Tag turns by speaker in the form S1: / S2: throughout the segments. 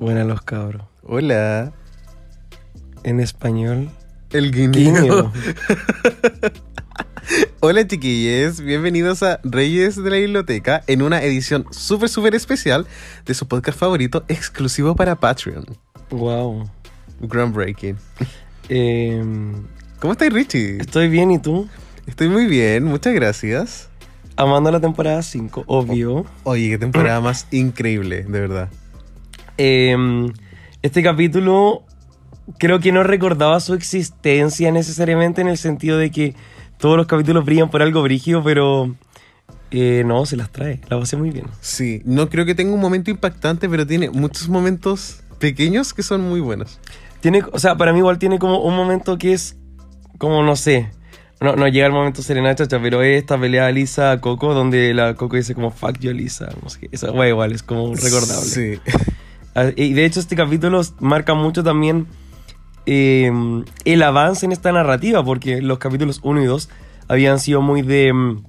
S1: Buena los cabros.
S2: Hola.
S1: En español.
S2: El guineo. Hola chiquillos, bienvenidos a Reyes de la Biblioteca en una edición súper súper especial de su podcast favorito exclusivo para Patreon.
S1: Wow.
S2: Groundbreaking.
S1: Em,
S2: ¿Cómo estás Richie?
S1: estoy bien, ¿y tú?
S2: Estoy muy bien, muchas gracias.
S1: Amando la temporada 5, obvio.
S2: Oye, qué temporada más increíble, de verdad.
S1: Em, este capítulo creo que no recordaba su existencia necesariamente en el sentido de que todos los capítulos brillan por algo brígido, pero eh, no, se las trae. La pasé muy bien.
S2: Sí, no creo que tenga un momento impactante, pero tiene muchos momentos pequeños que son muy buenos.
S1: Tiene, o sea, para mí igual tiene como un momento que es como, no sé, no, no llega el momento Serena Chacha, pero es esta pelea de Lisa Coco donde la Coco dice como fuck you Lisa, no sé. Esa igual es como recordable.
S2: Sí.
S1: Ah, Y de hecho este capítulo marca mucho también eh, el avance en esta narrativa, porque los capítulos 1 y 2 habían sido muy de, mm,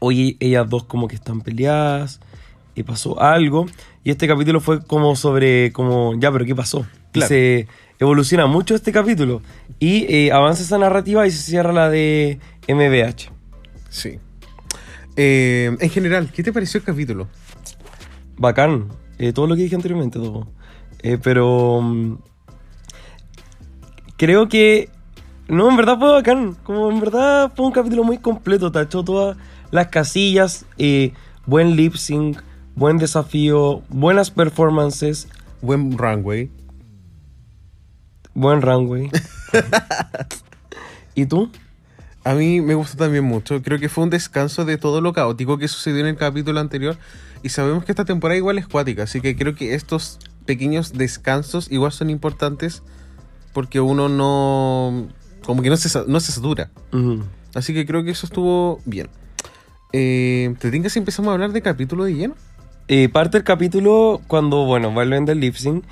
S1: oye, ellas dos como que están peleadas, y pasó algo, y este capítulo fue como sobre, como, ya, pero ¿qué pasó?
S2: Claro.
S1: se evoluciona mucho este capítulo, y eh, avanza esa narrativa y se cierra la de MBH.
S2: Sí. Eh, en general, ¿qué te pareció el capítulo?
S1: Bacán, eh, todo lo que dije anteriormente, todo. Eh, pero mm, creo que no, en verdad fue bacán. Como en verdad fue un capítulo muy completo. Tachó todas las casillas. eh, buen lip sync, buen desafío, buenas performances,
S2: Buen runway.
S1: buen runway. ¿Y tú?
S2: A mí me gustó también mucho. Creo que fue un descanso de todo lo caótico que sucedió en el capítulo anterior. Y sabemos que esta temporada igual es cuática. Así que creo que estos pequeños descansos igual son importantes. Porque uno no. Como que no se, no se satura.
S1: Ujú.
S2: Así que creo que eso estuvo bien. Eh, ¿Te tinca si empezamos a hablar de capítulo de lleno?
S1: Eh, parte del capítulo, cuando, bueno, vuelven del lip sync,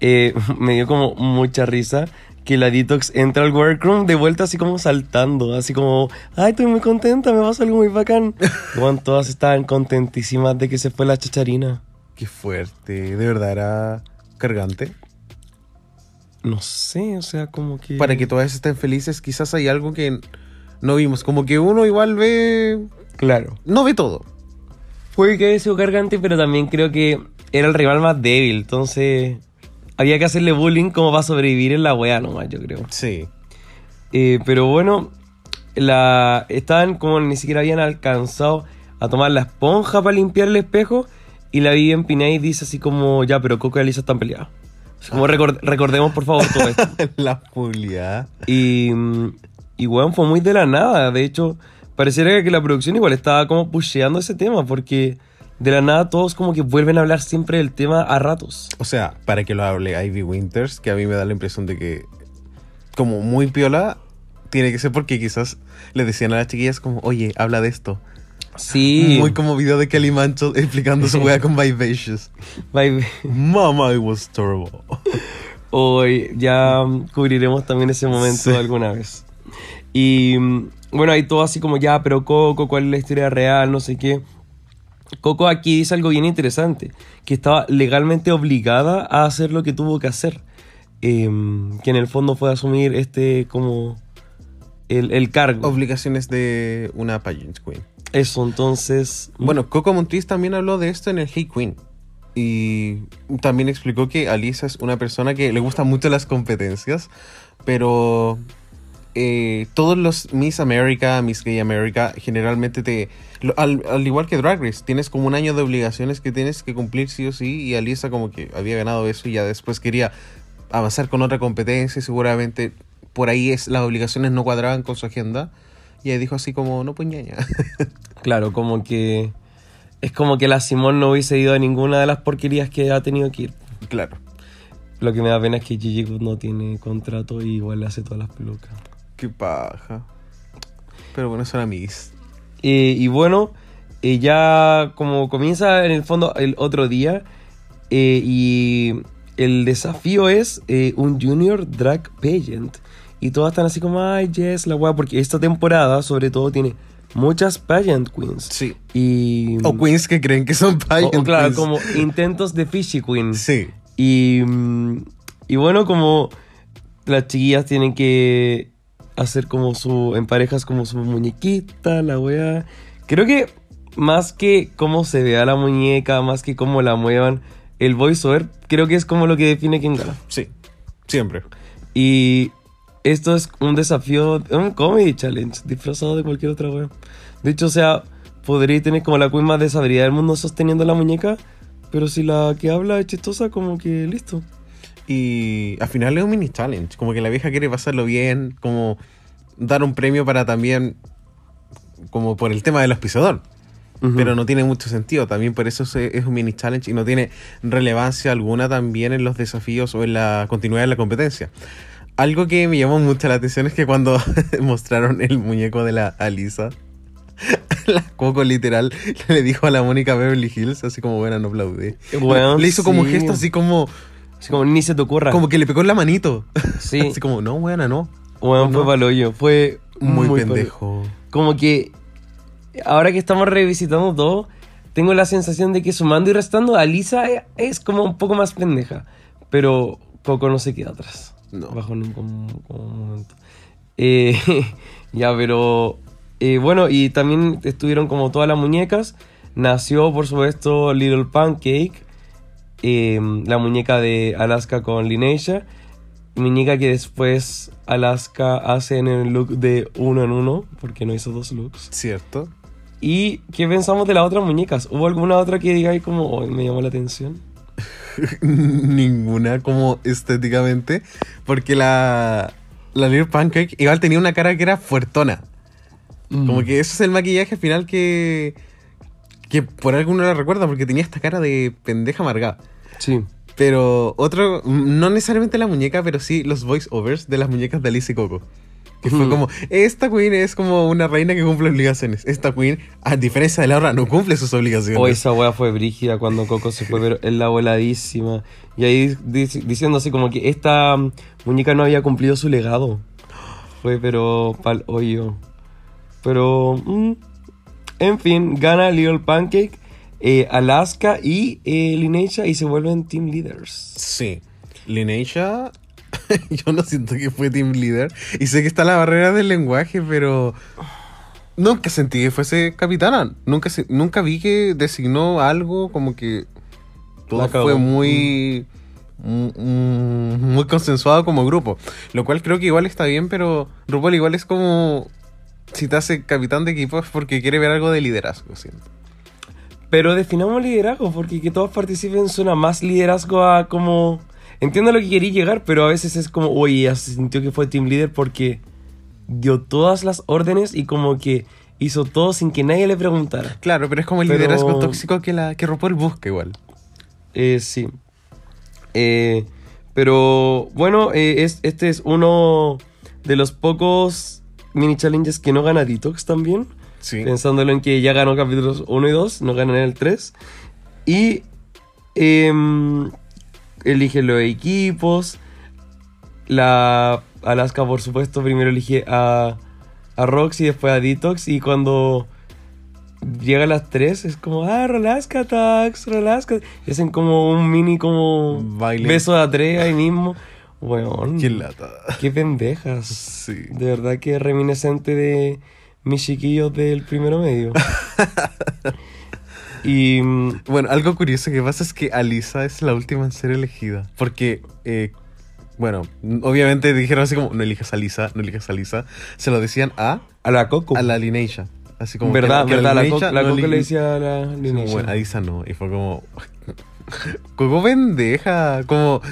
S1: eh, me dio como mucha risa que la Detox entra al workroom de vuelta así como saltando, así como, ay, estoy muy contenta, me pasa algo muy bacán. Bueno, todas estaban contentísimas de que se fue la chacharina.
S2: Qué fuerte. De verdad era cargante.
S1: No sé, o sea, como que...
S2: Para que todas estén felices, quizás hay algo que no vimos. Como que uno igual ve.
S1: Claro.
S2: No ve todo.
S1: Puede que haya sido cargante, pero también creo que era el rival más débil, entonces... Había que hacerle bullying como para sobrevivir en la wea nomás, yo creo.
S2: Sí.
S1: Eh, pero bueno, la, estaban como ni siquiera habían alcanzado a tomar la esponja para limpiar el espejo. Y la Vivian Pinay dice así como, ya, pero Coco y Elisa están peleadas. Como record- recordemos por favor todo esto.
S2: La Julia.
S1: Y, y bueno, fue muy de la nada. De hecho, pareciera que la producción igual estaba como pusheando ese tema. Porque de la nada todos como que vuelven a hablar siempre del tema a ratos.
S2: O sea, para que lo hable Ivy Winters, que a mí me da la impresión de que, como muy piola, tiene que ser porque quizás le decían a las chiquillas como, oye, habla de esto.
S1: Sí.
S2: Muy como video de Kelly Mancho explicando su wea con Vivacious. Mama, it was terrible.
S1: Hoy ya mm, cubriremos también ese momento
S2: Sí.
S1: alguna vez. Y mm, bueno, hay todo así como ya, pero Coco, ¿cuál es la historia real? No sé qué. Coco aquí dice algo bien interesante, que estaba legalmente obligada a hacer lo que tuvo que hacer. Em, que en el fondo fue asumir este como el, el cargo.
S2: Obligaciones de una pageant queen.
S1: Eso, entonces...
S2: Bueno, Coco Montriz también habló de esto en el Hey Queen. Y también explicó que Alisa es una persona que le gustan mucho las competencias, pero eh, todos los Miss America, Miss Gay America, generalmente te. al, al igual que Drag Race, tienes como un año de obligaciones que tienes que cumplir sí o sí. Y Alisa, como que había ganado eso y ya después quería avanzar con otra competencia. y Seguramente por ahí es, las obligaciones no cuadraban con su agenda. Y ella dijo así como: No, pues ñaña.
S1: Claro, como que... Es como que la Simón no hubiese ido a ninguna de las porquerías que ha tenido que ir.
S2: claro.
S1: Lo que me da pena es que Gigi no tiene contrato y igual le hace todas las pelucas.
S2: Qué paja. Pero bueno, son amigos.
S1: Eh, y bueno, eh, ya como comienza en el fondo el otro día eh, y el desafío es eh, un Junior Drag Pageant. Y todas están así como, ay, yes, la weá, porque esta temporada sobre todo tiene muchas pageant queens.
S2: Sí.
S1: Y...
S2: O queens que creen que son pageant
S1: o claro,
S2: queens.
S1: como intentos de fishy queen.
S2: Sí.
S1: Y, mm, y bueno, como las chiquillas tienen que hacer como su, en parejas como su muñequita, la wea. Creo que más que cómo se vea la muñeca, más que cómo la muevan, el voiceover, creo que es como lo que define quién gana.
S2: Sí. Siempre.
S1: Y esto es un desafío, un comedy challenge, disfrazado de cualquier otra wea. De hecho, o sea, podría tener como la queen más desabrida del mundo sosteniendo la muñeca, pero si la que habla es chistosa, como que listo.
S2: Y al final es un mini challenge. Como que la vieja quiere pasarlo bien. Como dar un premio para también. Como por el tema del auspiciador.
S1: Ujú.
S2: Pero no tiene mucho sentido. También por eso es un mini challenge y no tiene relevancia alguna también en los desafíos o en la continuidad de la competencia. Algo que me llamó mucho la atención es que cuando mostraron el muñeco de la Alisa, la Coco literal le dijo a la Mónica Beverly Hills, así como buena, no aplaudí.
S1: Weón,
S2: le hizo como un
S1: sí.
S2: gesto así como,
S1: Así como ni se te ocurra.
S2: como que le pegó en la manito.
S1: Sí.
S2: Así como, no, buena, no.
S1: Weón,
S2: no.
S1: fue paloyo. Fue
S2: Muy,
S1: muy
S2: pendejo.
S1: palo- Como que ahora que estamos revisitando todo, tengo la sensación de que sumando y restando, Alisa e- es como un poco más pendeja. Pero Coco no se queda atrás.
S2: No.
S1: Bajo ningún momento. Eh, ya, pero eh, bueno, y también estuvieron como todas las muñecas. Nació, por supuesto, Little Pancake, eh, la muñeca de Alaska con Lineisha. Muñeca que después Alaska hace en el look de uno en uno, porque no hizo dos looks.
S2: ¿Cierto?
S1: ¿Y qué pensamos de las otras muñecas? ¿Hubo alguna otra que digáis como, "Oh, me llamó la atención?
S2: Ninguna como estéticamente. Porque la, la Little Pancake igual tenía una cara que era fuertona. Como que eso es el maquillaje final que. Que por alguno la recuerda, porque tenía esta cara de pendeja amargada.
S1: Sí.
S2: Pero otro, no necesariamente la muñeca, pero sí los voiceovers de las muñecas de Alice y Coco. Que fue como, esta queen es como una reina que cumple obligaciones. Esta queen, a diferencia de la otra, no cumple sus obligaciones.
S1: O esa wea fue brígida cuando Coco se fue, pero es la voladísima. Y ahí dic- diciendo así como que esta mm, muñeca no había cumplido su legado. Fue pero pal hoyo. Pero, mm, en fin, gana Little Pancake, eh, Alaska y eh, Lineisha y se vuelven team leaders.
S2: Sí. Lineisha, yo no siento que fue team leader. Y sé que está la barrera del lenguaje, pero nunca sentí que fuese capitana. Nunca, se- nunca vi que designó algo como que todo fue muy, mm, mm, muy consensuado como grupo. Lo cual creo que igual está bien, pero RuPaul igual es como... Si te hace capitán de equipo es porque quiere ver algo de liderazgo, siento.
S1: Pero definamos liderazgo, porque que todos participen suena más liderazgo a como... Entiendo lo que quería llegar, pero a veces es como, oye, ya se sintió que fue team leader porque dio todas las órdenes y como que hizo todo sin que nadie le preguntara.
S2: Claro, pero es como el
S1: Pero-
S2: liderazgo tóxico que, la, que RuPaul busca igual.
S1: Eh, sí. Eh, pero bueno, eh, es, este es uno de los pocos mini challenges que no gana Detox también.
S2: Sí.
S1: Pensándolo en que ya ganó capítulos 1 y 2, no ganan el 3. Y em, elige los equipos. La Alaska, por supuesto, primero elige a, a Roxy, después a Detox. Y cuando llega a las 3 es como, ah, Rolasca Tax, Rolasca. Y hacen como un mini como
S2: Baile.
S1: beso de a tres ahí mismo. Weón,
S2: Qué lata.
S1: qué pendejas.
S2: Sí.
S1: De verdad que es reminiscente de mis chiquillos del primero medio. y mm,
S2: Bueno, algo curioso que pasa es que Alisa es la última en ser elegida. Porque, eh, bueno, obviamente dijeron así como, no elijas a Lisa, no elijas a Lisa. Se lo decían a,
S1: a la Coco.
S2: a la Lineisha. Así como
S1: verdad,
S2: que- que
S1: verdad, la, la
S2: no
S1: Coco le decía a la Lineisha.
S2: Bueno, a Lisa no. Y fue como... Coco pendeja. Como...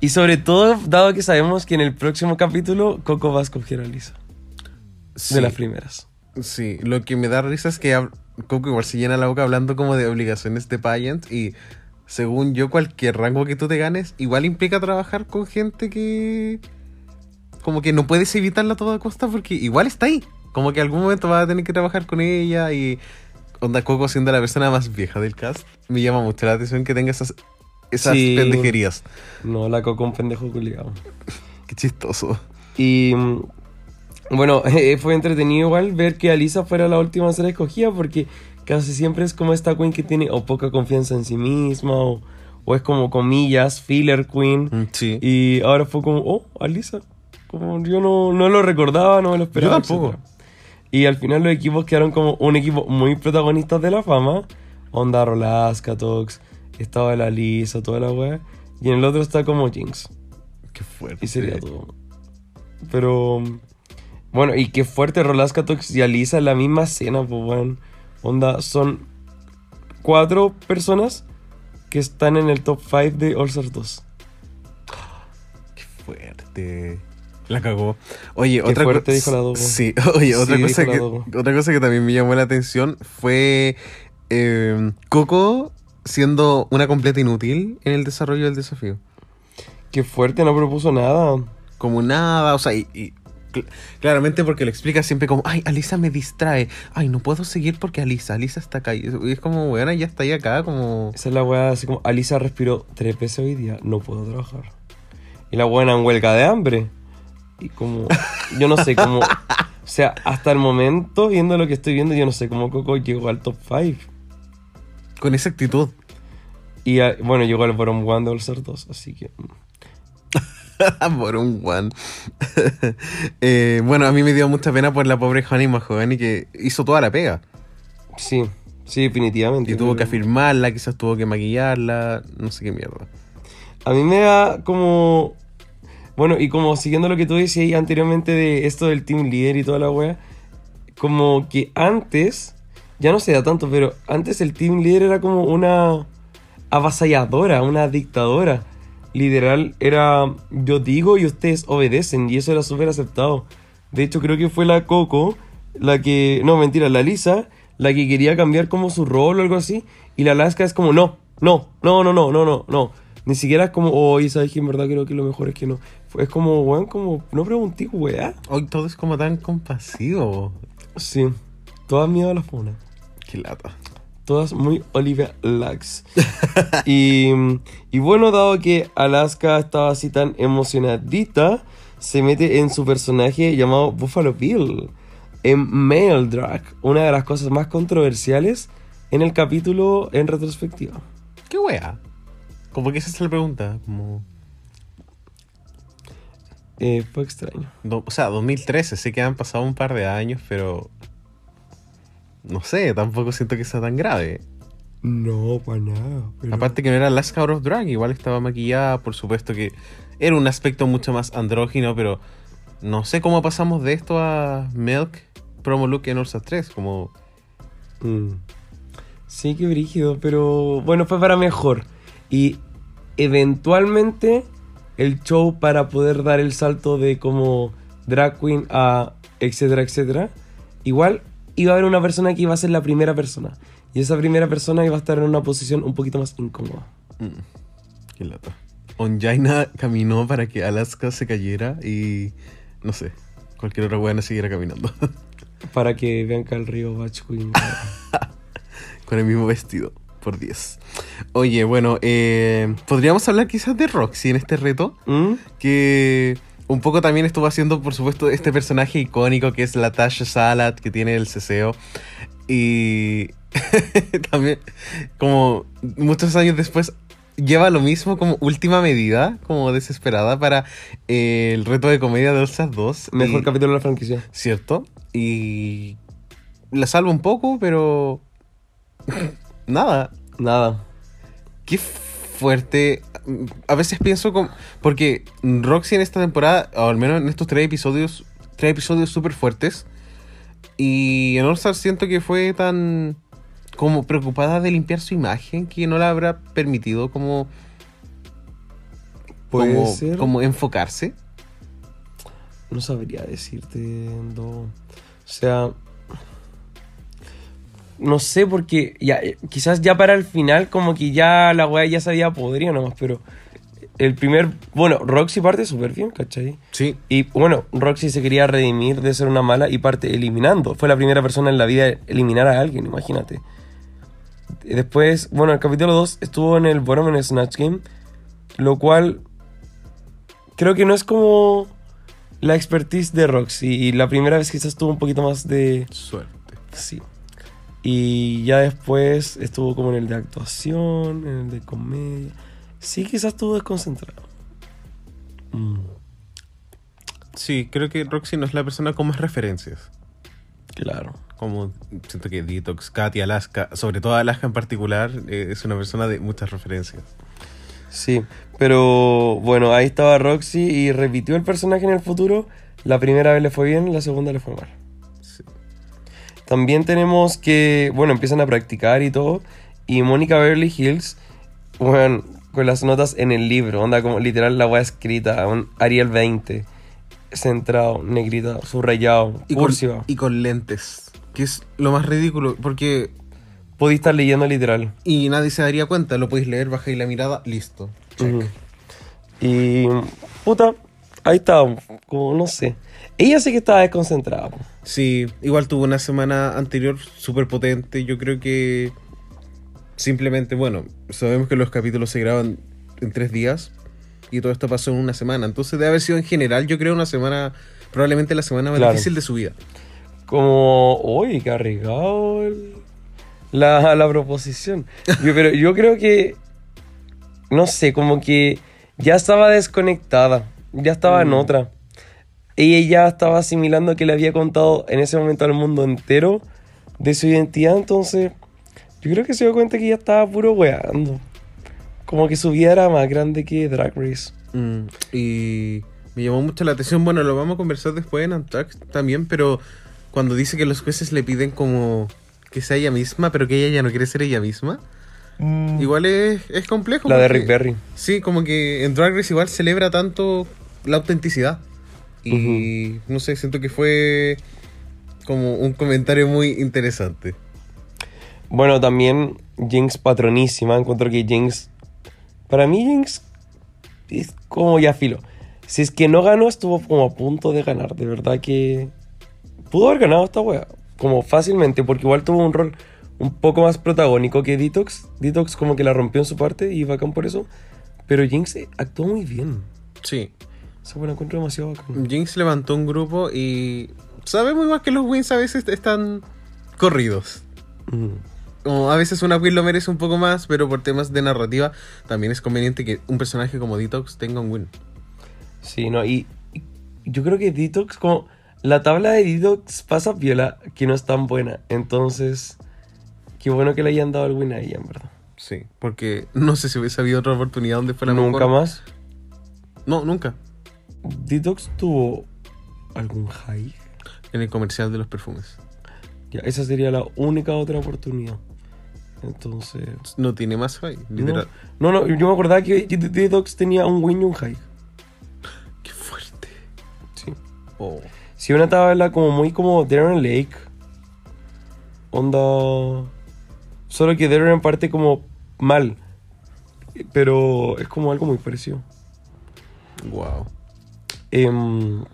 S1: Y sobre todo, dado que sabemos que en el próximo capítulo Coco va a escoger a Lisa.
S2: Sí,
S1: De las primeras.
S2: sí, lo que me da risa es que Coco igual se llena la boca hablando como de obligaciones de pageant y según yo, cualquier rango que tú te ganes, igual implica trabajar con gente que. Como que no puedes evitarla a toda costa porque igual está ahí. Como que algún momento vas a tener que trabajar con ella y. Onda Coco siendo la persona más vieja del cast. Me llama mucho la atención que tenga esas, esas
S1: Sí.
S2: pendejerías.
S1: No, la coco un pendejo culiado.
S2: Qué chistoso.
S1: Y bueno, eh, fue entretenido igual ver que Alisa fuera la última a ser escogida porque casi siempre es como esta queen que tiene o poca confianza en sí misma o, o es como comillas, filler queen.
S2: Mm, Sí.
S1: Y ahora fue como, oh, Alisa. Como yo no, no lo recordaba, no me lo esperaba.
S2: Yo tampoco.
S1: etcétera. Y al final los equipos quedaron como un equipo muy protagonistas de la fama. Onda Rolaska, Tox, estaba la Alisa, toda la wea. Y en el otro está como Jinx.
S2: Qué fuerte.
S1: Y sería todo. Pero. Bueno, y qué fuerte Rolaska Tox y Alisa en la misma escena, pues bueno. Onda, son cuatro personas que están en el top 5 de All Stars 2.
S2: Qué fuerte. La cagó. Oye,
S1: Qué
S2: otra
S1: fuerte
S2: cosa.
S1: dijo la Dogo.
S2: Sí, oye, otra,
S1: Sí,
S2: cosa que, otra cosa que también me llamó la atención fue eh, Coco siendo una completa inútil en el desarrollo del desafío.
S1: Qué fuerte, no propuso nada.
S2: Como nada, o sea, y, y cl- claramente porque lo explica siempre como, ay, Alisa me distrae, ay, no puedo seguir porque Alisa, Alisa está acá. Y es- como, bueno, ya está ahí acá, como...
S1: Esa es la weá, así como Alisa respiró tres veces hoy día, no puedo trabajar. Y la buena en huelga de hambre. Y como, yo no sé cómo. O sea, hasta el momento, viendo lo que estoy viendo, yo no sé cómo Coco llegó al top 5.
S2: Con esa actitud.
S1: Y ah, bueno, llegó al bottom one de All Stars 2, así que. mm.
S2: por un one. Eh, bueno, a mí me dio mucha pena por la pobre Honey Mahogany que hizo toda la pega.
S1: Sí, sí, definitivamente.
S2: Y tuvo que afirmarla, quizás tuvo que maquillarla, no sé qué mierda.
S1: A mí me da como. Bueno, y como siguiendo lo que tú decías anteriormente de esto del team leader y toda la wea, como que antes, ya no se da tanto, pero antes el team leader era como una avasalladora, una dictadora. Literal, era yo digo y ustedes obedecen, y eso era súper aceptado. De hecho, creo que fue la Coco, la que. No, mentira, la Lisa, la que quería cambiar como su rol o algo así, y la Alaska es como, no, no, no, no, no, no, no, no. Ni siquiera es como, oye, sabes que en verdad creo que lo mejor es que no. Es como, weón, como, no pregunté, weá.
S2: Hoy todo es como tan compasivo.
S1: Sí, todas miedo a la funa.
S2: Qué lata.
S1: Todas muy Olivia Lux. y, y bueno, dado que Alaska estaba así tan emocionadita, se mete en su personaje llamado Buffalo Bill, en Male Drag, una de las cosas más controversiales en el capítulo en retrospectiva.
S2: ¿Qué wea? Como que esa es la pregunta. Como...
S1: Eh, fue extraño.
S2: do- o sea, 2013, sé que han pasado un par de años, pero... No sé, tampoco siento que sea tan grave.
S1: No, para nada. pero-
S2: Aparte que no era Last Hour of Drag, igual estaba maquillada, por supuesto que era un aspecto mucho más andrógino, pero no sé cómo pasamos de esto a Milk Promo Look en Orsa 3, como...
S1: Mm. Sí, qué brígido, pero bueno, fue para mejor. Y eventualmente el show para poder dar el salto de como drag queen a etcétera, etcétera, igual iba a haber una persona que iba a ser la primera persona. Y esa primera persona iba a estar en una posición un poquito más incómoda.
S2: mm, qué lata. Onjaina caminó para que Alaska se cayera y... No sé, cualquier otra buena siguiera caminando.
S1: Para que Bianca del Río Batch Queen.
S2: Con el mismo vestido, por 10. Oye, bueno, eh, podríamos hablar quizás de Roxy en este reto.
S1: ¿Mm?
S2: que un poco también estuvo haciendo, por supuesto, este personaje icónico que es la Tasha Salad, que tiene el ceseo. Y también, como muchos años después, lleva lo mismo como última medida, como desesperada para eh, el reto de comedia de Olsas 2.
S1: Mejor
S2: Y-
S1: capítulo de la franquicia.
S2: ¿Cierto? Y la salva un poco, pero... Nada,
S1: Nada.
S2: Qué fuerte. A veces pienso como. Porque Roxy en esta temporada, o al menos en estos tres episodios, tres episodios súper fuertes. Y en All Stars siento que fue tan. como preocupada de limpiar su imagen que no la habrá permitido como.
S1: Puede
S2: como,
S1: ser.
S2: como enfocarse.
S1: No sabría decirte, no. O sea. No sé, porque ya, eh, quizás ya para el final como que ya la weá ya se había podrido nomás, pero el primer, bueno, Roxy parte súper bien, ¿cachai?
S2: Sí.
S1: Y bueno, Roxy se quería redimir de ser una mala y parte eliminando. Fue la primera persona en la vida eliminar a alguien, imagínate. Después, bueno, el capítulo 2 estuvo en el bottom en Snatch Game, lo cual creo que no es como la expertise de Roxy. Y la primera vez quizás tuvo un poquito más de...
S2: Suerte.
S1: Sí. Y ya después estuvo como en el de actuación, en el de comedia. Sí, quizás estuvo desconcentrado. Mm,
S2: Sí, creo que Roxy no es la persona con más referencias.
S1: claro.
S2: Como siento que Detox, Katy, Alaska, sobre todo Alaska en particular, eh, es una persona de muchas referencias.
S1: Sí, pero bueno, ahí estaba Roxy y repitió el personaje en el futuro. La primera vez le fue bien, la segunda le fue mal. También tenemos que, bueno, empiezan a practicar y todo. Y Mónica Beverly Hills, bueno, con las notas en el libro, onda como literal la weá escrita, un Arial 20, centrado, negrita, subrayado,
S2: Y con,
S1: cursiva.
S2: y con lentes, que es lo más ridículo, porque...
S1: Podéis estar leyendo literal.
S2: Y nadie se daría cuenta, lo podéis leer, bajáis la mirada, listo. Check.
S1: Y, puta, ahí estaba, como no sé. Ella sí que estaba desconcentrada.
S2: Sí, igual tuvo una semana anterior súper potente. Yo creo que simplemente, bueno, sabemos que los capítulos se graban en tres días y todo esto pasó en una semana. Entonces debe haber sido en general, yo creo, una semana, probablemente la semana más
S1: Claro.
S2: difícil de su vida.
S1: Como, uy, qué arriesgado el- la, la proposición. Yo, pero yo creo que, no sé, como que ya estaba desconectada, ya estaba en
S2: Mm.
S1: otra. Ella ya estaba asimilando que le había contado en ese momento al mundo entero de su identidad, entonces yo creo que se dio cuenta que ya estaba puro weando. Como que su vida era más grande que Drag Race.
S2: Mm, y me llamó mucho la atención. Bueno, lo vamos a conversar después en Antax también, pero cuando dice que los jueces le piden como que sea ella misma, pero que ella ya no quiere ser ella misma. Igual es, es complejo.
S1: La de Rick Berry.
S2: Sí, como que en Drag Race igual celebra tanto la autenticidad. Y no sé, siento que fue como un comentario muy interesante.
S1: Bueno, también Jinx patronísima. Encuentro que Jinx. Para mí, Jinx es como ya filo. Si es que no ganó, estuvo como a punto de ganar. De verdad que. Pudo haber ganado esta wea. Como fácilmente, porque igual tuvo un rol un poco más protagónico que Detox. Detox como que la rompió en su parte y bacán por eso. Pero Jinx actuó muy bien.
S2: Sí,
S1: Eso bueno, encuentro demasiado bacán.
S2: Jinx levantó un grupo y sabemos igual que los wins a veces están corridos.
S1: Mm.
S2: Como a veces una win lo merece un poco más, pero por temas de narrativa también es conveniente que un personaje como Detox tenga un win.
S1: Sí, no, y, y yo creo que Detox, como la tabla de Detox pasa viola, que no es tan buena. Entonces, qué bueno que le hayan dado el win a ella, en verdad.
S2: Sí, porque no sé si hubiese habido otra oportunidad donde fuera
S1: Nunca
S2: mejor.
S1: más.
S2: No, nunca.
S1: Detox tuvo algún high.
S2: En el comercial de los perfumes.
S1: Ya, esa sería la única otra oportunidad. Entonces.
S2: No tiene más high, literal.
S1: no, no, yo me acordaba que Detox tenía un win y un high.
S2: Qué fuerte.
S1: Sí.
S2: Oh.
S1: Si una tabla como muy como Darren Lake. Onda. Solo que Darren parte como mal. Pero es como algo muy parecido.
S2: Wow.
S1: Em,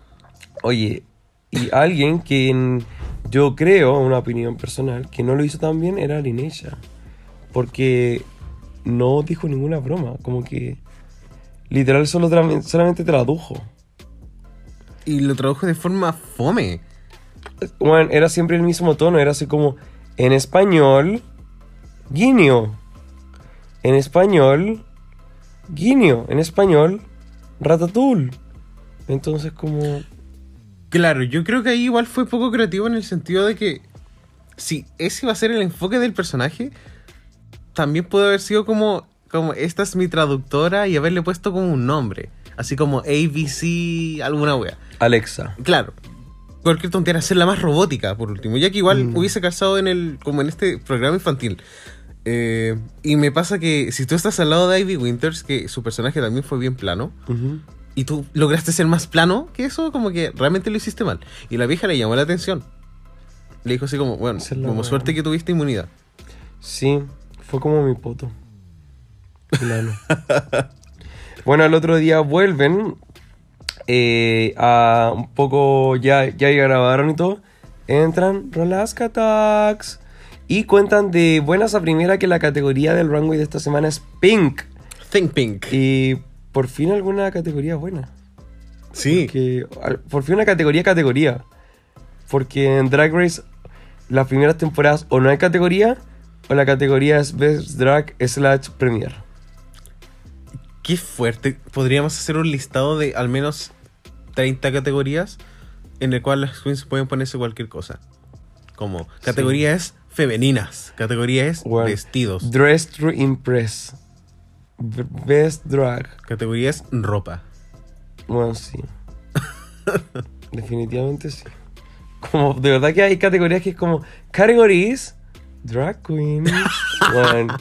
S1: oye, y alguien que en- yo creo, una opinión personal, que no lo hizo tan bien era Lineisha. Porque no dijo ninguna broma. Como que literal solo tra- solamente tradujo.
S2: Y lo tradujo de forma fome.
S1: Bueno, era siempre el mismo tono, era así como en español, guiño. En español, guiño. En español, ratatouille. Entonces como...
S2: Claro, yo creo que ahí igual fue poco creativo en el sentido de que si ese iba a ser el enfoque del personaje, también puede haber sido como, como esta es mi traductora y haberle puesto como un nombre. Así como ABC, alguna wea.
S1: Alexa.
S2: Claro. Cualquier tontería, hacerla más robótica, por último. Ya que igual
S1: Mm.
S2: hubiese calzado en el, como en este programa infantil. Eh, y me pasa que si tú estás al lado de Ivy Winters, que su personaje también fue bien plano, y tú lograste ser más plano que eso, como que realmente lo hiciste mal. Y la vieja le llamó la atención. Le dijo así como, bueno, como suerte que tuviste inmunidad.
S1: Sí, fue como mi poto. Claro. bueno, al otro día vuelven eh, a un poco, ya, ya grabaron y todo. Entran, Rolasca Attacks. Y cuentan de buenas a primera que la categoría del runway de esta semana es Pink.
S2: Think Pink.
S1: Y por fin alguna categoría buena.
S2: Sí.
S1: Por fin una categoría categoría. Porque en Drag Race las primeras temporadas o no hay categoría o la categoría es Best Drag slash Premier.
S2: Qué fuerte. Podríamos hacer un listado de al menos 30 categorías en el cual las queens pueden ponerse cualquier cosa. Como categorías femeninas, categorías
S1: Bueno,
S2: vestidos,
S1: Dress to Impress. Best Drag.
S2: categorías ropa.
S1: Bueno, sí. Definitivamente sí. Como, de verdad que hay categorías que es como categories Drag Queen. Bueno.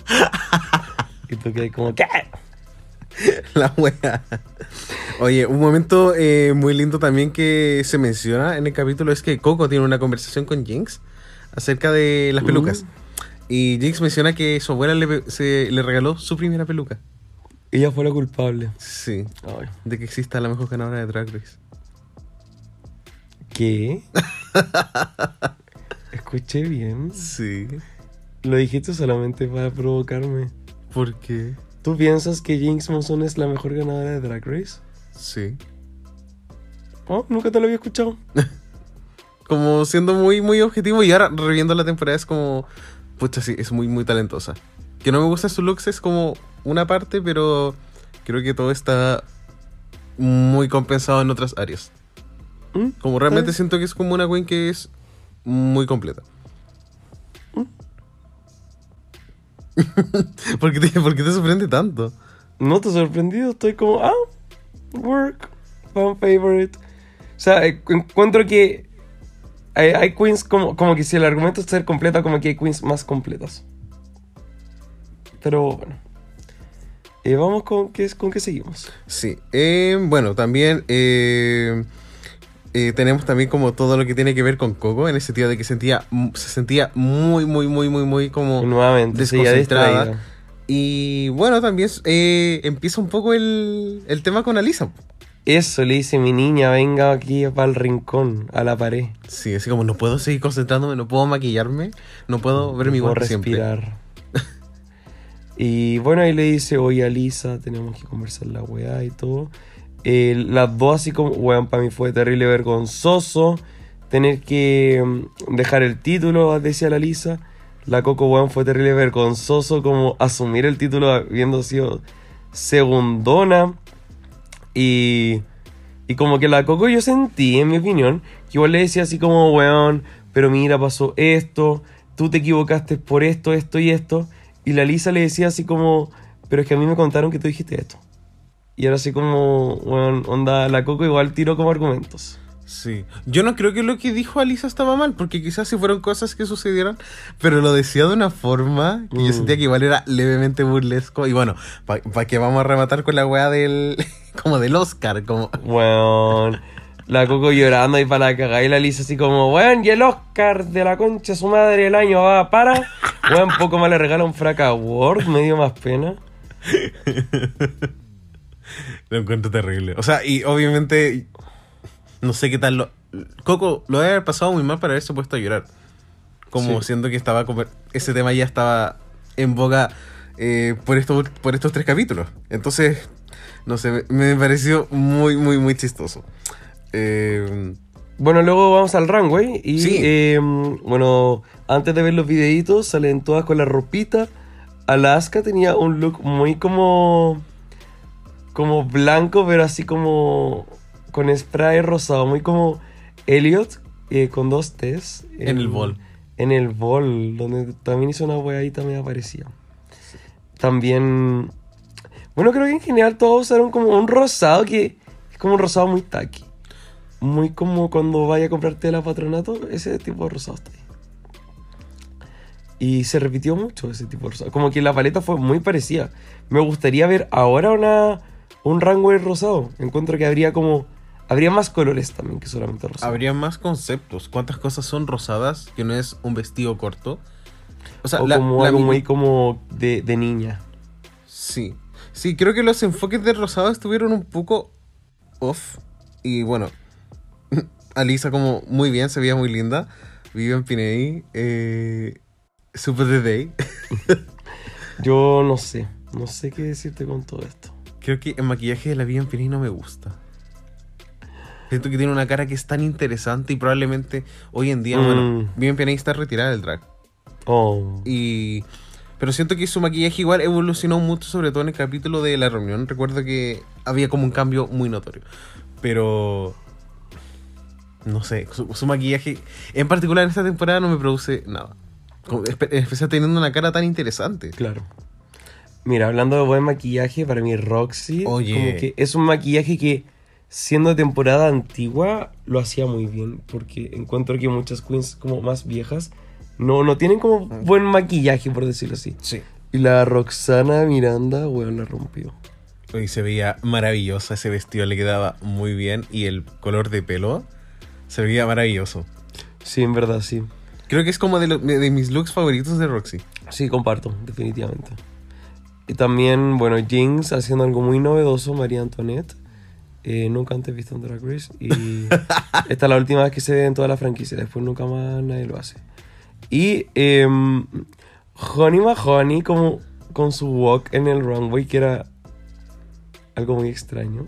S1: Y tú que hay como ¿qué?
S2: La wea. Oye, un momento eh, muy lindo también que se menciona en el capítulo es que Coco tiene una conversación con Jinx acerca de las pelucas. Y Jinx menciona que su abuela le, se, le regaló su primera peluca.
S1: Ella fue la culpable.
S2: Sí.
S1: Ay.
S2: De que exista la mejor ganadora de Drag Race.
S1: ¿Qué? Escuché bien.
S2: Sí.
S1: Lo dijiste solamente para provocarme.
S2: ¿Por qué?
S1: ¿Tú piensas que Jinx Monsoon es la mejor ganadora de Drag Race?
S2: Sí.
S1: Oh, nunca te lo había escuchado.
S2: Como siendo muy, muy objetivo y ahora reviendo la temporada es como... Pucha, sí, es muy, muy talentosa. Que no me gusta su looks es como una parte, pero creo que todo está muy compensado en otras áreas.
S1: ¿Mm?
S2: Como realmente siento que es como una queen que es muy completa. ¿Por, qué te, por qué te sorprende tanto?
S1: No te he sorprendido, estoy como, ah, work, fan favorite. O sea, encuentro que hay, hay queens como, como que si el argumento es ser completa, como que hay queens más completas. Pero bueno. Eh, vamos con qué, con qué seguimos.
S2: Sí. eh, bueno, también eh, eh, tenemos también como todo lo que tiene que ver con Coco, en el sentido de que sentía, se sentía muy, muy, muy, muy, muy como...
S1: Nuevamente,
S2: desconcentrada. Y bueno, también eh, empieza un poco el, el tema con Alisa.
S1: Eso le dice mi niña, venga aquí para el rincón, a la pared.
S2: Sí, así como no puedo seguir concentrándome, no puedo maquillarme, no puedo ver mi
S1: puedo
S2: siempre.
S1: respirar. y bueno, ahí le dice, oye Alisa, tenemos que conversar la weá y todo. Eh, las dos así como, weón, para mí fue terrible vergonzoso tener que mm, dejar el título, decía la Lisa. La Coco, weón, fue terrible vergonzoso como asumir el título habiendo sido segundona. Y, y como que la Coco yo sentí, en mi opinión, que igual le decía así como, weón, pero mira, pasó esto, tú te equivocaste por esto, esto y esto. Y la Lisa le decía así como, pero es que a mí me contaron que tú dijiste esto. Y era así como, weón, onda, la Coco igual tiró como argumentos.
S2: Sí. Yo no creo que lo que dijo Alisa estaba mal, porque quizás si fueron cosas que sucedieran, pero lo decía de una forma que yo
S1: Mm.
S2: sentía que igual era levemente burlesco. Y bueno, ¿para que vamos a rematar con la weá del. como del Oscar? Como.
S1: Weón. La Coco llorando ahí para la cagada y la Lisa así como, weón, y el Oscar de la concha su madre el año va para. Weón, poco más le regala un fraca award, me dio más pena.
S2: Lo encuentro terrible. O sea, y obviamente. No sé qué tal lo. Coco lo debe haber pasado muy mal para haberse puesto a llorar. Como
S1: Sí.
S2: siendo que estaba. como- Ese tema ya estaba en boga eh, por, estos, por estos tres capítulos. Entonces, no sé, me, me pareció muy, muy, muy chistoso. Eh,
S1: Bueno, luego vamos al runway y
S2: Sí.
S1: eh, bueno, antes de ver los videitos salen todas con la ropita. Alaska tenía un look muy como como blanco, pero así como con spray rosado, muy como Elliot eh, con dos T's
S2: En el bol.
S1: En el bol, donde también hizo una weadita me parecía. También bueno, creo que en general todos usaron como un rosado que es como un rosado muy taqui. Muy como cuando vaya a comprarte la patronato, ese tipo de rosado está ahí. Y se repitió mucho ese tipo de rosado. Como que la paleta fue muy parecida. Me gustaría ver ahora una, un rango de rosado. Encuentro que habría como Habría más colores también que solamente rosado.
S2: Habría más conceptos. ¿Cuántas cosas son rosadas que no es un vestido corto?
S1: O sea, la, como algo muy como de, de niña.
S2: Sí. Sí, creo que los enfoques de rosado estuvieron un poco off. Y bueno, Alisa como muy bien, se veía muy linda. Vivian Piney, eh, Super The Day.
S1: Yo no sé, no sé qué decirte con todo esto.
S2: Creo que el maquillaje de la Vivian Piney no me gusta. Siento que tiene una cara que es tan interesante y probablemente hoy en día, bueno, mm. bien está retirada del drag.
S1: Oh.
S2: Y. Pero siento que su maquillaje igual evolucionó mucho, sobre todo en el capítulo de la reunión. Recuerdo que había como un cambio muy notorio. Pero. No sé, su, maquillaje, en particular en esta temporada, no me produce nada. Especialmente teniendo una cara tan interesante.
S1: Claro. Mira, hablando de buen maquillaje, para mí Roxy, Oye. como que es un maquillaje que siendo temporada antigua, lo hacía muy bien. Porque encuentro que muchas queens como más viejas no, no tienen como mm. buen maquillaje, por decirlo así.
S2: Sí.
S1: Y la Roxana Miranda, weón, la rompió.
S2: Y se veía maravillosa, ese vestido le quedaba muy bien y el color de pelo se veía maravilloso.
S1: Sí, en verdad, sí.
S2: Creo que es como de, de mis looks favoritos de Roxy.
S1: Sí, comparto, definitivamente. Y también, bueno, Jinx haciendo algo muy novedoso, María Antoinette. Eh, nunca antes visto un Drag Race. Y esta es la última vez que se ve en toda la franquicia. Después nunca más nadie lo hace. Y eh, Honey Mahoney como con su walk en el runway, que era algo muy extraño.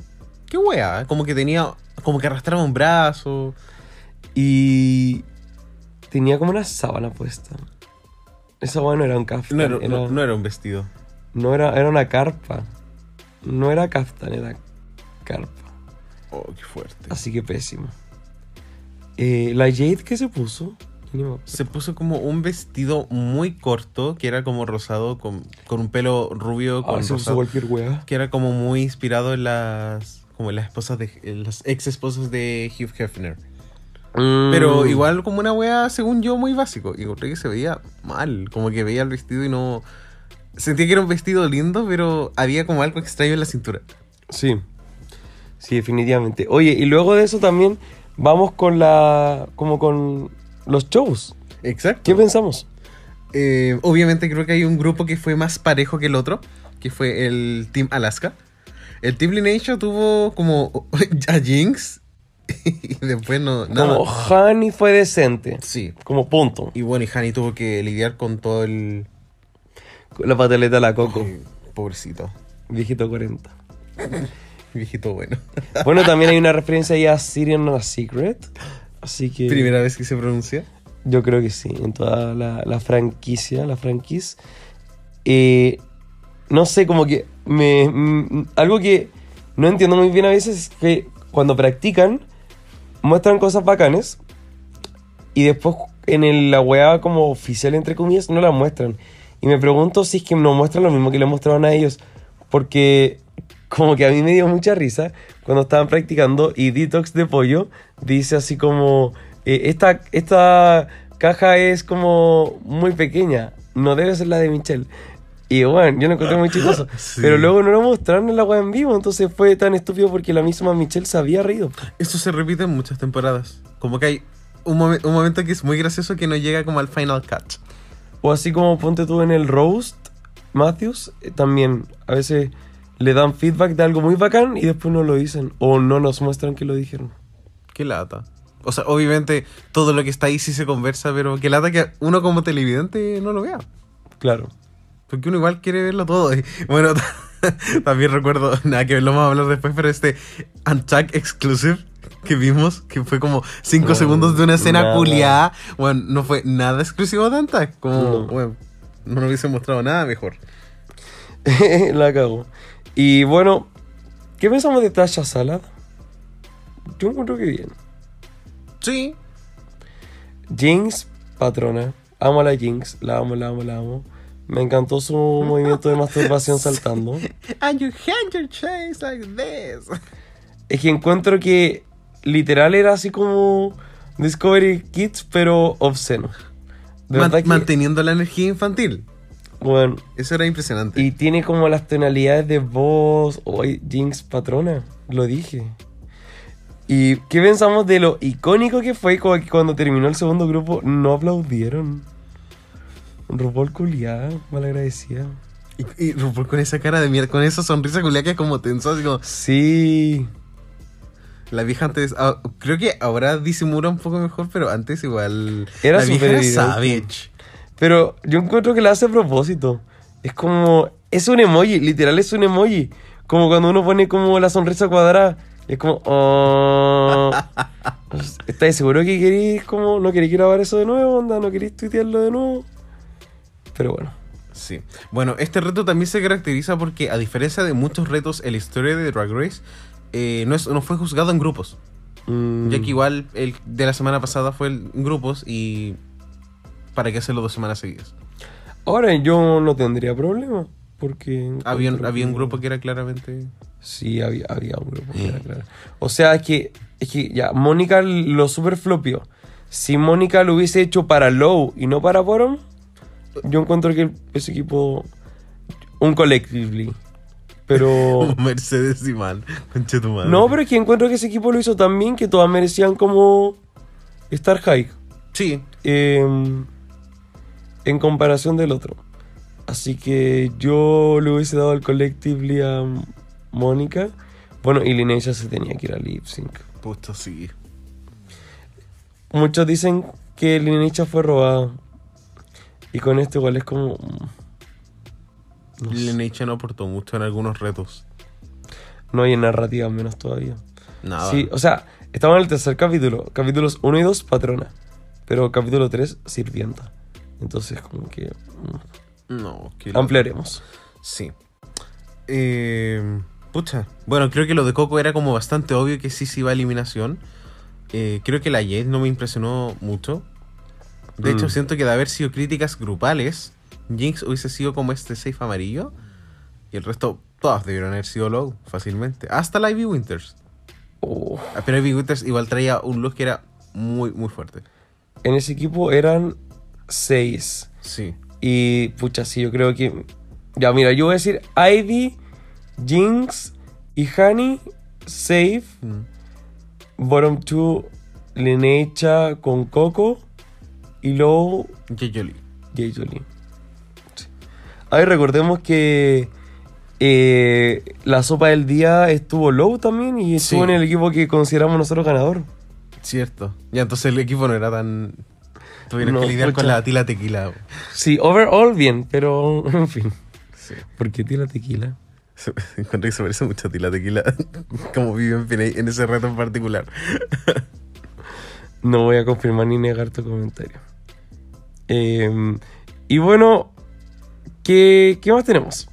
S2: Qué wea, ¿eh? como que tenía, como que arrastraba un brazo.
S1: Y tenía como una sábana puesta. Esa wea no era un kaftan.
S2: No era, no, era un vestido.
S1: No era, era una carpa. No era kaftan, era carpa.
S2: Oh, qué fuerte.
S1: Así que pésimo. Eh, la Jade, ¿qué se puso?
S2: Se puso como un vestido muy corto, que era como rosado, con, un pelo rubio.
S1: Ah, con
S2: rosado,
S1: cualquier
S2: Que era como muy inspirado en las, como las esposas de, las ex esposas de Hugh Hefner. Mm. Pero igual como una wea, según yo, muy básico. Y creo que se veía mal, como que veía el vestido y no... Sentía que era un vestido lindo, pero había como algo extraño en la cintura.
S1: Sí, Sí, definitivamente. Oye, y luego de eso también vamos con la. como con los shows.
S2: Exacto.
S1: ¿Qué pensamos?
S2: Eh, obviamente creo que hay un grupo que fue más parejo que el otro, que fue el Team Alaska. El Team Lineage tuvo como a Jinx y después no.
S1: Nada. Como Honey fue decente.
S2: Sí.
S1: Como punto.
S2: Y bueno, y Honey tuvo que lidiar con todo el.
S1: la pateleta de la Coco.
S2: pobrecito.
S1: Viejito 40.
S2: Viejito bueno.
S1: bueno, también hay una referencia ahí a Syrian a Secret. Así que.
S2: ¿Primera vez que se pronuncia?
S1: Yo creo que sí, en toda la, franquicia, la franquicia. Eh, no sé, como que me, mm, algo que no entiendo muy bien a veces es que cuando practican, muestran cosas bacanes y después en el, la weá como oficial, entre comillas, no la muestran. Y me pregunto si es que no muestran lo mismo que le mostraron a ellos. Porque como que a mí me dio mucha risa cuando estaban practicando y Detox de Pollo dice así como, eh, esta, esta caja es como muy pequeña, no debe ser la de Michelle. Y bueno, yo lo encontré muy chistoso. Pero luego no lo mostraron en la web en vivo, entonces fue tan estúpido porque la misma Michelle se había reído.
S2: Esto se repite en muchas temporadas. Como que hay un, un momento que es muy gracioso que no llega como al final cut.
S1: O así como ponte tú en el roast, Matthews, eh, también a veces le dan feedback de algo muy bacán y después no lo dicen o no nos muestran que lo dijeron.
S2: Qué lata. O sea, obviamente todo lo que está ahí sí se conversa, pero qué lata que uno como televidente no lo vea.
S1: Claro.
S2: Porque uno igual quiere verlo todo. bueno, también recuerdo, nada que lo vamos a hablar después, pero este Untuck Exclusive que vimos, que fue como 5 segundos de una escena culiada, bueno, no fue nada exclusivo de Untuck. Como, no. bueno, no nos hubiese mostrado nada mejor.
S1: La cago. Y bueno, ¿qué pensamos de Tasha Salad? Yo encuentro que bien.
S2: Sí.
S1: Jinx, patrona. Amo a la Jinx, la amo, la amo, la amo. Me encantó su movimiento de masturbación saltando.
S2: And you hand your chase like this.
S1: Es que encuentro que literal era así como Discovery Kids, pero obsceno.
S2: Manteniendo la energía infantil.
S1: Bueno.
S2: Eso era impresionante.
S1: Y tiene como las tonalidades de voz. Hoy, Jinx Patrona. Lo dije. ¿Y qué pensamos de lo icónico que fue como que cuando terminó el segundo grupo no aplaudieron? RuPaul culiada, malagradecida.
S2: Y, y RuPaul con esa cara de mierda, con esa sonrisa culiada que es como tenso, así como...
S1: Sí.
S2: La vieja antes, ah, creo que ahora disimula un poco mejor, pero antes igual...
S1: Era
S2: la vieja era savage.
S1: Pero yo encuentro que la hace a propósito. Es como. Es un emoji, literal es un emoji. Como cuando uno pone como la sonrisa cuadrada. Es como. Oh. ¿Estáis seguro que queréis como. No queréis grabar eso de nuevo? Onda, ¿no queréis tuitearlo de nuevo? Pero bueno.
S2: Sí. Bueno, este reto también se caracteriza porque, a diferencia de muchos retos en la historia de Drag Race, eh, no, es- no fue juzgado en grupos.
S1: Mm,
S2: Ya que igual el de la semana pasada fue en grupos y... ¿Para qué hacerlo dos semanas seguidas?
S1: Ahora yo no tendría problema. Porque.
S2: Había, había un grupo que era claramente...
S1: Sí, había, había un grupo que era claro. O sea, es que, es que ya, Mónica lo super flopió. Si Mónica lo hubiese hecho para Low y no para Bottom, yo encuentro que ese equipo. Un collectively. Pero.
S2: Mercedes y man. Conche tu madre.
S1: no, pero es que encuentro que ese equipo lo hizo tan bien que todas merecían como. Estar high.
S2: Sí.
S1: em, en comparación del otro. Así que yo le hubiese dado al collectively a Mónica. Bueno, y Lineisha se tenía que ir a lip sync.
S2: Puto sí.
S1: Muchos dicen que Lineisha fue robada. Y con esto igual es como... mm, No.
S2: Lineage no aportó mucho en algunos retos.
S1: no hay en narrativa menos todavía.
S2: Nada.
S1: Sí, o sea, estamos en el tercer capítulo. Capítulos 1 y 2, patrona. Pero capítulo 3, sirvienta. Entonces como que... mm,
S2: No, que
S1: ampliaremos.
S2: Sí. Eh, pucha. Bueno, creo que lo de Coco era como bastante obvio que sí se iba a eliminación. Eh, creo que la Jade no me impresionó mucho. De hecho,
S1: Mm.
S2: siento que de haber sido críticas grupales, Jinx hubiese sido como este safe amarillo. Y el resto, todas debieron haber sido low, fácilmente. Hasta la Ivy Winters.
S1: Oh.
S2: Ah, Pero Ivy Winters igual traía un look que era muy, muy fuerte.
S1: En ese equipo eran 6.
S2: Sí.
S1: Y pucha, sí, yo creo que. Ya, mira, yo voy a decir Ivy, Jinx y Honey, safe.
S2: Mm.
S1: Bottom 2, Linecha con Coco. Y luego
S2: Jay Jolie.
S1: Jay Jolie. Sí. Ay, recordemos que eh, la sopa del día estuvo low también y estuvo
S2: Sí.
S1: en el equipo que consideramos nosotros ganador.
S2: Cierto. Ya entonces el equipo no era tan. Tuvieron
S1: No,
S2: que lidiar con la tila tequila.
S1: Sí, overall bien, pero en fin.
S2: Sí.
S1: ¿Por qué tira tequila?
S2: Encontré que se parece mucho a ti la tequila, como vive en, Pinay en ese reto en particular.
S1: No voy a confirmar ni negar tu comentario. Eh, y bueno, ¿qué, qué más tenemos?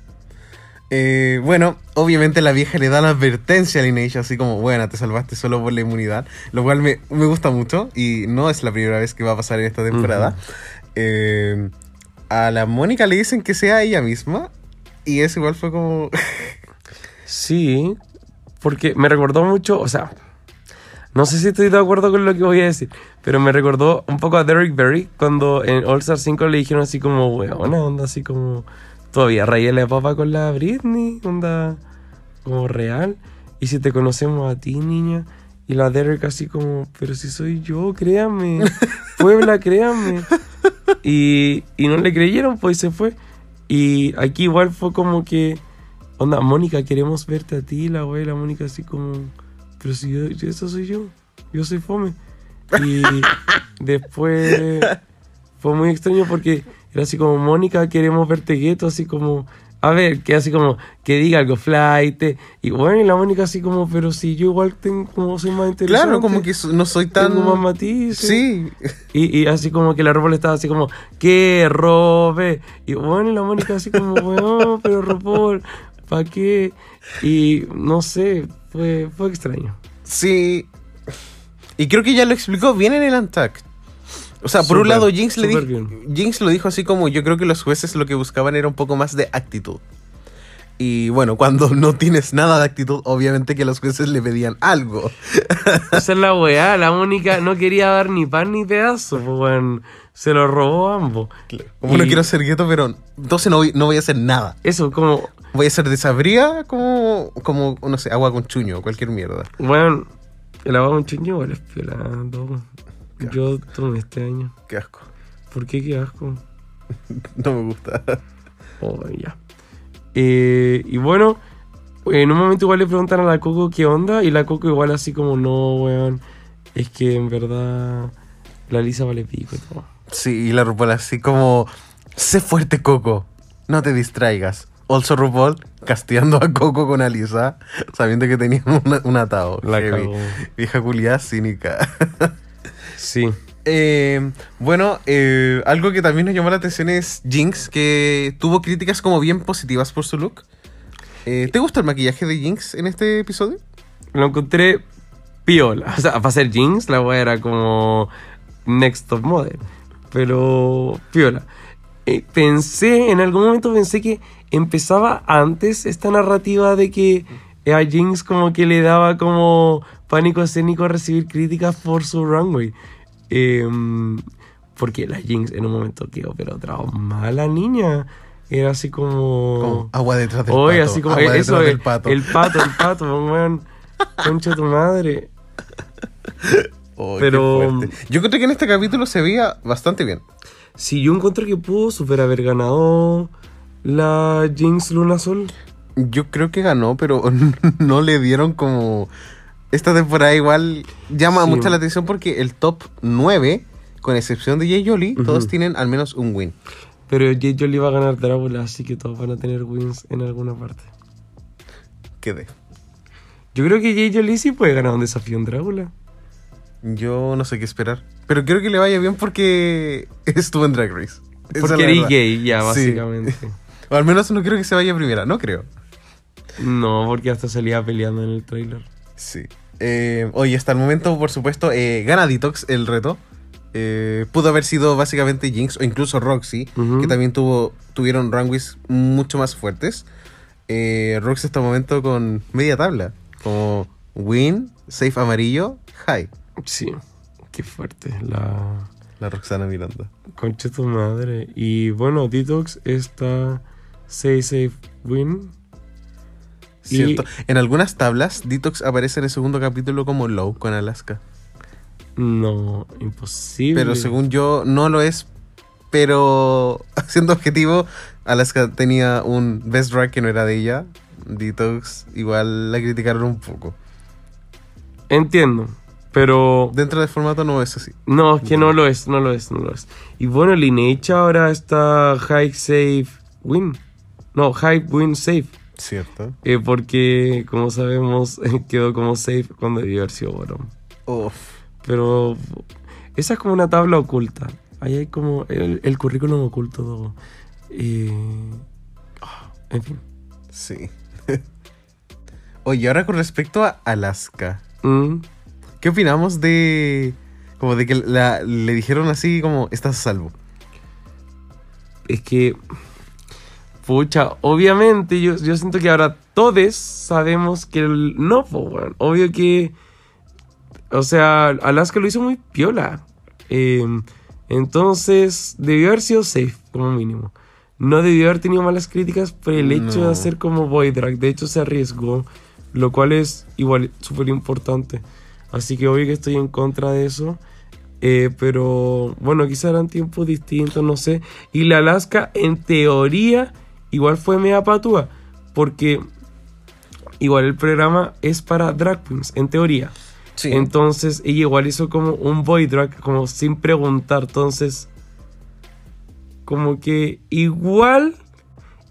S2: Eh, bueno, obviamente la vieja le da la advertencia a Lineage, así como, bueno, te salvaste solo por la inmunidad, lo cual me, me gusta mucho y no es la primera vez que va a pasar en esta temporada. Eh, a la Mónica le dicen que sea ella misma y eso igual fue como...
S1: Sí, porque me recordó mucho, o sea, no sé si estoy de acuerdo con lo que voy a decir, pero me recordó un poco a Derek Berry cuando en All Star 5 le dijeron así como, weona, onda así como, todavía rayé la papa con la Britney, onda como real. Y si te conocemos a ti, niña, y la Derek así como, pero si soy yo, créame, Puebla, créame. Y, y no le creyeron, pues se fue. Y aquí igual fue como que, onda, Mónica, queremos verte a ti, la abuela, Mónica así como, pero si yo, yo- eso soy yo, yo soy fome. Y después fue muy extraño porque era así como, Mónica, queremos verte gueto, así como, a ver, que así como, que diga algo flight. Y bueno, y la Mónica así como, pero si yo igual tengo, como soy más interesante.
S2: Claro, como que no soy tan...
S1: Tengo más matices.
S2: Sí,
S1: Y, y así como que la ropa le estaba así como, que robe. Y bueno, y la Mónica así como, weón, pero Robol, ¿para qué? Y no sé, fue, fue extraño.
S2: Sí. Y creo que ya lo explicó bien en el Antac. O sea, por un lado, Jinx, le dijo. Jinx lo dijo así como yo creo que los jueces lo que buscaban era un poco más de actitud. Y bueno, cuando no tienes nada de actitud, obviamente que los jueces le pedían algo.
S1: Esa es la weá, la Mónica no quería dar ni pan ni pedazo, pues se lo robó a ambos.
S2: Como no quiero ser gueto, pero entonces no voy, no voy a hacer nada.
S1: Eso, como,
S2: Voy a ser desabría como, como, no sé, agua con chuño o cualquier mierda.
S1: weón, El agua con chuño igual es piola, loco. Yo tomé este año.
S2: Qué asco.
S1: ¿Por qué? Qué asco.
S2: No me gusta.
S1: Oh, ya. Eh, y bueno, en un momento igual le preguntan a la Coco qué onda. Y la Coco igual así como, no, weón. Es que en verdad la Lisa vale pico y todo.
S2: Sí, y la RuPaul así como... Sé fuerte, Coco. No te distraigas. Also RuPaul castigando a Coco con Alisa, sabiendo que tenía una- un atado.
S1: La.
S2: Vieja culiada cínica.
S1: Sí.
S2: Eh, bueno, eh, algo que también nos llamó la atención es Jinx, que tuvo críticas como bien positivas por su look. Eh, ¿Te gusta el maquillaje de Jinx en este episodio?
S1: Lo encontré piola. O sea, para ser jeans, la weá era como next top model. Pero piola. Pensé, en algún momento pensé que empezaba antes esta narrativa de que a Jinx como que le daba como pánico escénico a recibir críticas por su runway. Em, porque la Jinx en un momento quedó pero traumada la niña. Era así como...
S2: Como agua detrás del
S1: Oye,
S2: pato.
S1: así como
S2: agua
S1: eso,
S2: del pato.
S1: el pato, el pato, weón. Concha tu madre.
S2: Oh,
S1: pero-
S2: fuerte. Yo creo que en este capítulo se veía bastante bien.
S1: Si yo encuentro que pudo super haber ganado la Jinx Luna Sol.
S2: Yo creo que ganó, pero no le dieron como... Esta temporada igual llama
S1: Sí.
S2: mucho la atención porque el top 9, con excepción de Jay Jolie, todos tienen al menos un win.
S1: Pero Jay Jolie va a ganar Drácula, así que todos van a tener wins en alguna parte.
S2: Quedé.
S1: Yo creo que Jay Jolie sí puede ganar un desafío en Drácula.
S2: Yo no sé qué esperar. Pero quiero que le vaya bien porque estuvo en Drag Race. Esa
S1: Porque eres gay, ya,
S2: Sí.
S1: básicamente.
S2: O al menos no creo que se vaya primera, no creo.
S1: No, porque hasta salía peleando en el trailer.
S2: Sí. Eh, oye, hasta el momento, por supuesto, eh, gana Detox el reto. Eh, pudo haber sido básicamente Jinx o incluso Roxy, que también tuvo, tuvieron runways mucho más fuertes. Roxy hasta el momento con media tabla, como Win, Safe Amarillo, High.
S1: Sí, qué fuerte. La
S2: La Roxana Miranda.
S1: concha tu madre. Y bueno, Detox está 6 safe win. Y-.
S2: En algunas tablas, Detox aparece en el segundo capítulo como Low con Alaska.
S1: No, imposible.
S2: Pero según yo, no lo es. Pero siendo objetivo, Alaska tenía un best drag que no era de ella. Detox igual la criticaron un poco.
S1: Entiendo. Pero
S2: Dentro del formato no es así.
S1: no, es que no lo es, no lo es, no lo es. Y bueno, Lineage ahora está high safe win. No, high win safe.
S2: Cierto.
S1: Eh, porque, como sabemos, quedó como safe cuando debió haber sido bottom.
S2: Uf.
S1: Pero esa es como una tabla oculta. Ahí hay como el, el currículum oculto. todo. Eh, ah, en fin.
S2: Sí. Oye, ahora con respecto a Alaska.
S1: Mm,
S2: ¿Qué opinamos de... Como de que la- le dijeron así como, estás a salvo?
S1: es que, pucha, obviamente yo, yo siento que ahora todos sabemos que el, no, po, weón. Obvio que, o sea, Alaska lo hizo muy piola. Eh, entonces, debió haber sido safe, como mínimo. No debió haber tenido malas críticas por el hecho
S2: No.
S1: de hacer como boy drag. De hecho, se arriesgó, lo cual es igual súper importante. Así que obvio que estoy en contra de eso. Eh, pero bueno, quizá eran tiempos distintos, no sé. Y la Alaska, en teoría, igual fue media patúa. Porque igual el programa es para drag queens, en teoría.
S2: Sí.
S1: Entonces ella igual hizo como un boy drag, como sin preguntar. Entonces, como que igual,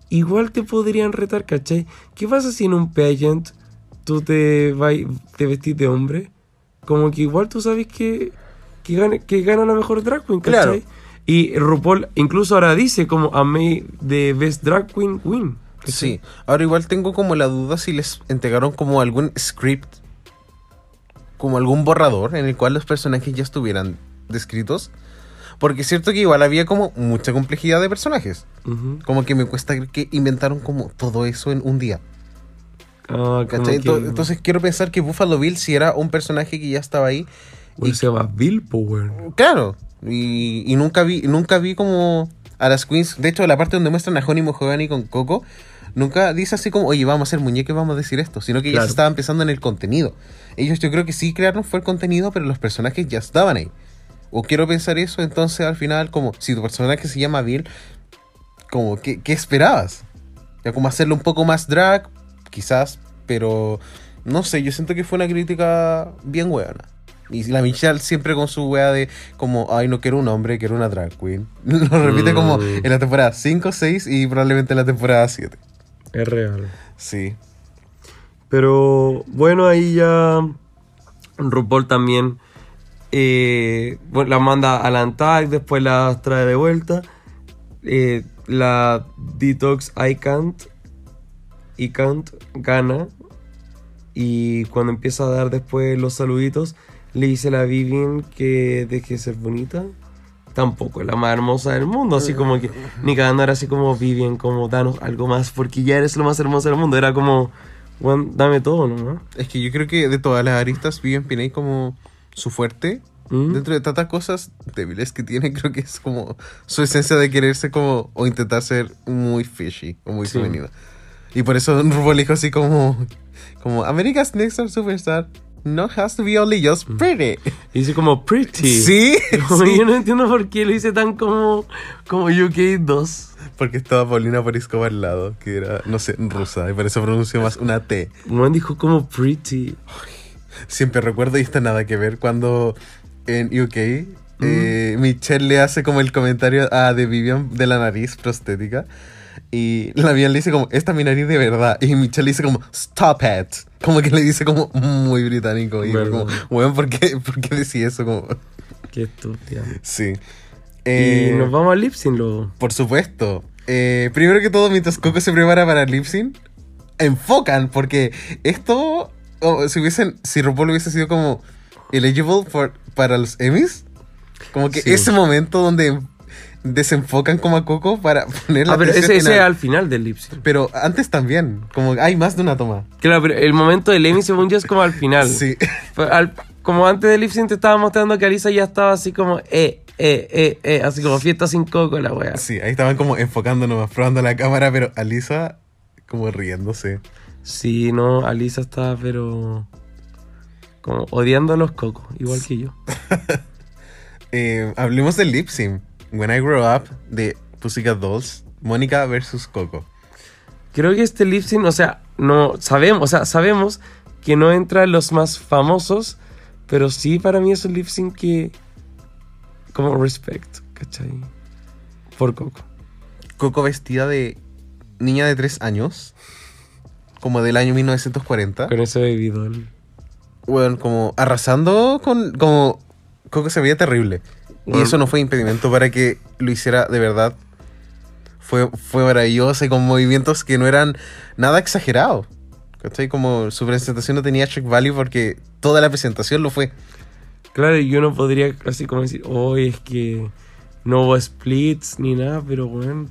S1: igual te podrían retar, ¿cachai? ¿Qué pasa si en un pageant tú te, vas, te vestís de hombre? Como que igual tú sabes que, que, gana, que gana la mejor drag queen, ¿cachai?
S2: Claro.
S1: Y RuPaul incluso ahora dice como a mí de Best Drag Queen Win.
S2: Sí, ahora igual tengo como la duda si les entregaron como algún script, como algún borrador en el cual los personajes ya estuvieran descritos. Porque es cierto que igual había como mucha complejidad de personajes. Como que me cuesta creer que inventaron como todo eso en un día.
S1: Ah, que-
S2: Ento- Entonces quiero pensar que Buffalo Bill si era un personaje que ya estaba ahí.
S1: Bueno,
S2: y-
S1: se llama Bill Power.
S2: Claro. Y, y nunca vi nunca vi como a las queens. De hecho, la parte donde muestran a Honey Mohogany con Coco, nunca dice así como, oye, vamos a hacer muñecos y vamos a decir esto, sino que ya
S1: Claro.
S2: se estaban pensando en el contenido. Ellos yo creo que sí crearon fue el contenido, pero los personajes ya estaban ahí. O quiero pensar eso, entonces al final, como, si tu personaje se llama Bill, como, ¿qué, qué esperabas? Ya como hacerlo un poco más drag, quizás, pero no sé, yo siento que fue una crítica bien hueona. Y la Michelle siempre con su wea de como, ay, no quiero un hombre, quiero una drag queen. Lo repite como
S1: Mm.
S2: en la temporada 5, 6 y probablemente en la temporada 7.
S1: Es real.
S2: Sí.
S1: Pero bueno, ahí ya RuPaul también eh, bueno, la manda a la Antag, después la trae de vuelta. Eh, la Detox I Can't, I Can't gana. Y cuando empieza a dar después los saluditos, le dice a la Vivian que deje de ser bonita. Tampoco es la más hermosa del mundo, así como que ni era así como Vivian, como danos algo más, porque ya eres lo más hermoso del mundo. Era como, "Weón, dame todo, ¿no?
S2: Es que yo creo que de todas las aristas, Vivian Pinay como su fuerte.
S1: ¿Mm?
S2: Dentro de tantas cosas débiles que tiene, creo que es como su esencia de quererse como o intentar ser muy fishy o muy
S1: Sí.
S2: femenina. Y por eso RuPaul dijo así como, como America's Next Star Superstar no has to be only just pretty.
S1: Y dice como pretty.
S2: Sí,
S1: Como,
S2: sí.
S1: Yo no entiendo por qué lo hice tan como, como UK 2.
S2: Porque estaba Paulina Poriscova al lado, que era, no sé, rusa, y por eso pronunció más una T.
S1: Man dijo como pretty.
S2: Siempre recuerdo, y está nada que ver, cuando en UK eh, Michelle le hace como el comentario a de Vivian de la nariz prostética. Y la Vivian le dice como, esta es mi nariz de verdad. Y Michelle le dice como, stop it. Como que le dice como muy británico. Y como, bueno, ¿por qué, ¿por qué decía eso? Como,
S1: Qué estúpida.
S2: sí.
S1: y
S2: Eh,
S1: nos vamos al lip sync luego.
S2: Por supuesto. Eh, primero que todo, mientras Coco se prepara para el lip sync, enfocan, porque esto, oh, si hubiesen, si RuPaul hubiese sido como eligible for- para los Emmys, como que
S1: Sí.
S2: ese momento donde desenfocan como a Coco para poner la
S1: Ah, pero ese, ese
S2: final.
S1: al final del lip sync.
S2: Pero antes también, como hay más de una toma.
S1: Claro, pero el momento del Emmy según yo es como al final.
S2: Sí.
S1: Al- como antes del lip sync te estaba mostrando que Alisa ya estaba así como, eh, eh, eh, eh, así como fiesta sin coco la wea.
S2: Sí, ahí estaban como enfocando nomás, probando la cámara, pero Alisa como riéndose.
S1: Sí, no, Alisa estaba pero como odiando a los cocos, igual que yo.
S2: Eh, hablemos del lip sync. When I Grow Up de Pussycat Dolls, Mónica versus Coco.
S1: Creo que este lip sync, o sea, no sabemos, o sea, sabemos que no entran los más famosos, pero sí para mí es un lip sync que como respect, ¿cachai? Por Coco.
S2: Coco vestida de niña de 3 años, como del año 1940.
S1: Con ese doll.
S2: Bueno, como arrasando con... Como Coco se veía terrible. Y eso no fue impedimento para que lo hiciera de verdad. Fue, fue maravillosa y con movimientos que no eran nada exagerados. ¿Cachai? Como su presentación no tenía check value porque toda la presentación lo fue.
S1: Claro, y yo no podría así como decir, oh, es que no hubo splits ni nada, pero bueno,